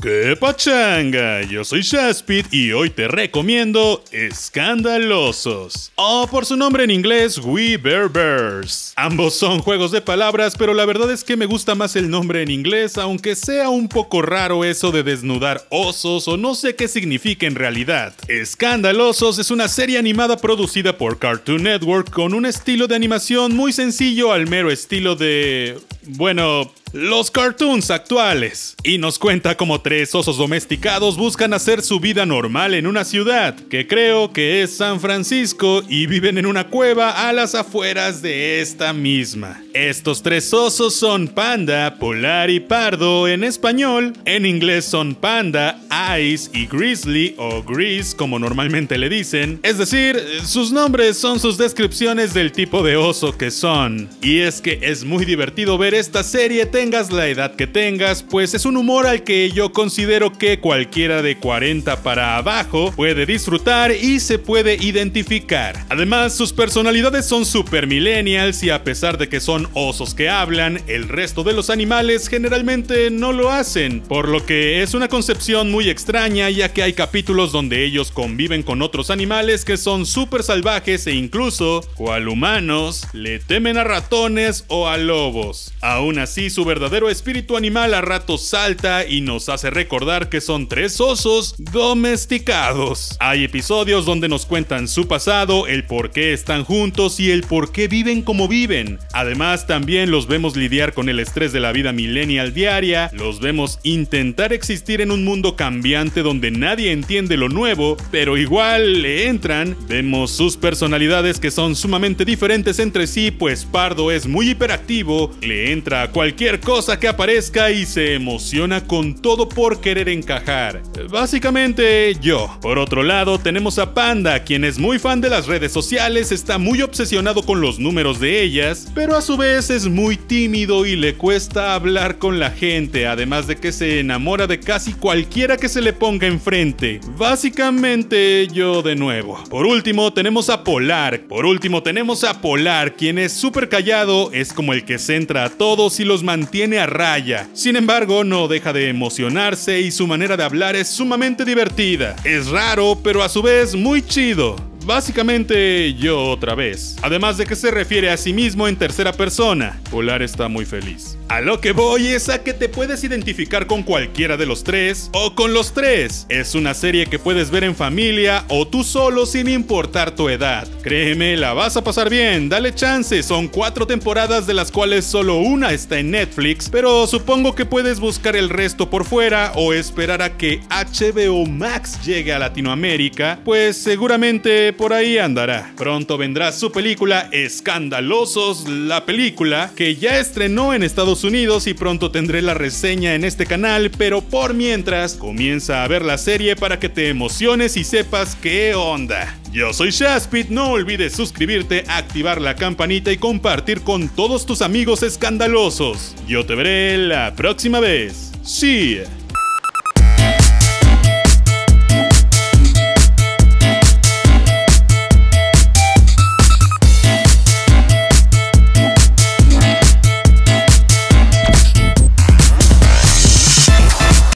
¡Qué pachanga! Yo soy Shaspit y hoy te recomiendo Escandalosos. O por su nombre en inglés, We Bear Bears. Ambos son juegos de palabras, pero la verdad es que me gusta más el nombre en inglés, aunque sea un poco raro eso de desnudar osos o no sé qué significa en realidad. Escandalosos es una serie animada producida por Cartoon Network con un estilo de animación muy sencillo al mero estilo de... Bueno, los cartoons actuales. Y nos cuenta cómo tres osos domesticados buscan hacer su vida normal en una ciudad, que creo que es San Francisco, y viven en una cueva a las afueras de esta misma. Estos tres osos son Panda, Polar y Pardo en español. En inglés son Panda, Ice y Grizzly o Gris como normalmente le dicen. Es decir, sus nombres son sus descripciones del tipo de oso que son. Y es que es muy divertido ver esta serie tengas la edad que tengas, pues es un humor al que yo considero que cualquiera de 40 para abajo puede disfrutar y se puede identificar. Además, sus personalidades son super millennials y a pesar de que son osos que hablan, el resto de los animales generalmente no lo hacen, por lo que es una concepción muy extraña ya que hay capítulos donde ellos conviven con otros animales que son súper salvajes e incluso, cual humanos, le temen a ratones o a lobos. Aún así, su verdadero espíritu animal a ratos salta y nos hace recordar que son tres osos domesticados. Hay episodios donde nos cuentan su pasado, el por qué están juntos y el por qué viven como viven. Además, también los vemos lidiar con el estrés de la vida millennial diaria, los vemos intentar existir en un mundo cambiante donde nadie entiende lo nuevo, pero igual le entran. Vemos sus personalidades que son sumamente diferentes entre sí, pues Pardo es muy hiperactivo, le entra a cualquier cosa que aparezca y se emociona con todo por querer encajar. Básicamente yo. Por otro lado, tenemos a Panda, quien es muy fan de las redes sociales, está muy obsesionado con los números de ellas, pero a su vez es muy tímido y le cuesta hablar con la gente, además de que se enamora de casi cualquiera que se le ponga enfrente. Básicamente yo de nuevo. Por último, tenemos a Polar. Por último, tenemos a Polar, quien es súper callado, es como el que centra a todos y los mantiene a raya. Sin embargo, no deja de emocionarse y su manera de hablar es sumamente divertida. Es raro, pero a su vez muy chido. Básicamente yo otra vez. Además de que se refiere a sí mismo en tercera persona. Polar está muy feliz. A lo que voy es a que te puedes identificar con cualquiera de los tres o con los tres. Es una serie que puedes ver en familia o tú solo sin importar tu edad. Créeme, la vas a pasar bien, dale chance, son cuatro temporadas de las cuales solo una está en Netflix, pero supongo que puedes buscar el resto por fuera o esperar a que HBO Max llegue a Latinoamérica, pues seguramente por ahí andará. Pronto vendrá su película Escandalosos, la película que ya estrenó en Estados Unidos y pronto tendré la reseña en este canal, pero por mientras comienza a ver la serie para que te emociones y sepas qué onda. Yo soy Shaspit, no olvides suscribirte, activar la campanita y compartir con todos tus amigos escandalosos. Yo te veré la próxima vez. Sí.